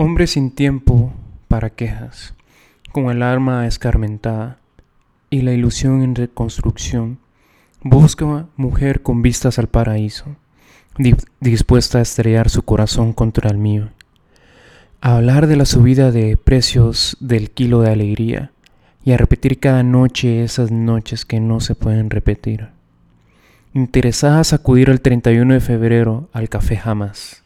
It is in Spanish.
Hombre sin tiempo para quejas, con el alma escarmentada y la ilusión en reconstrucción, busca mujer con vistas al paraíso, dispuesta a estrellar su corazón contra el mío. A hablar de la subida de precios del kilo de alegría y a repetir cada noche esas noches que no se pueden repetir. Interesadas acudir el 31 de febrero al café jamás